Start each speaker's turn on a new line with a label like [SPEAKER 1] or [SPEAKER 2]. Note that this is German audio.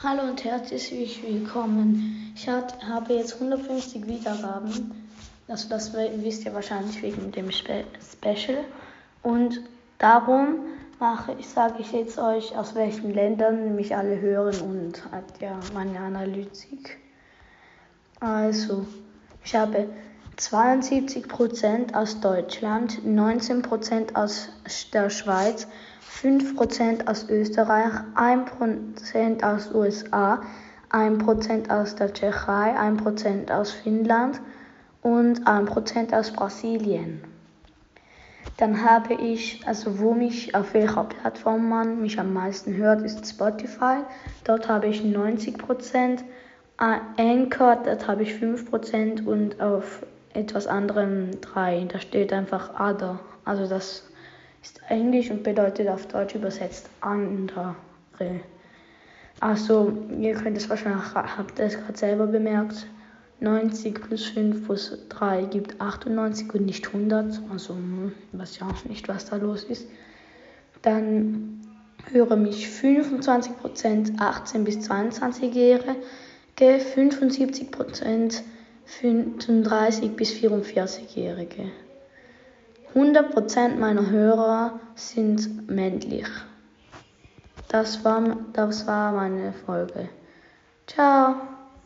[SPEAKER 1] Hallo und herzlich willkommen. Ich habe jetzt 150 Wiedergaben. Also das wisst ihr wahrscheinlich wegen dem Spe Special. Und darum mache ich, sage ich jetzt euch, aus welchen Ländern mich alle hören und ja meine Analytik. Also, ich habe 72% aus Deutschland, 19% aus der Schweiz, 5% aus Österreich, 1% aus USA, 1% aus der Tschechei, 1% aus Finnland und 1% aus Brasilien. Dann habe ich, also wo mich, auf welcher Plattform man mich am meisten hört, ist Spotify. Dort habe ich 90%. Anchor, dort habe ich 5% und auf etwas anderem 3. Da steht einfach Other. Also das ist Englisch und bedeutet auf Deutsch übersetzt andere. Also, ihr könnt es wahrscheinlich, habt es gerade selber bemerkt, 90 plus 5 plus 3 gibt 98 und nicht 100. Also, ich weiß ja auch nicht, was da los ist. Dann höre mich 25% 18 bis 22-Jährige, 75% 35 bis 44-Jährige. 100% meiner Hörer sind männlich. Das war, das war meine Folge. Ciao.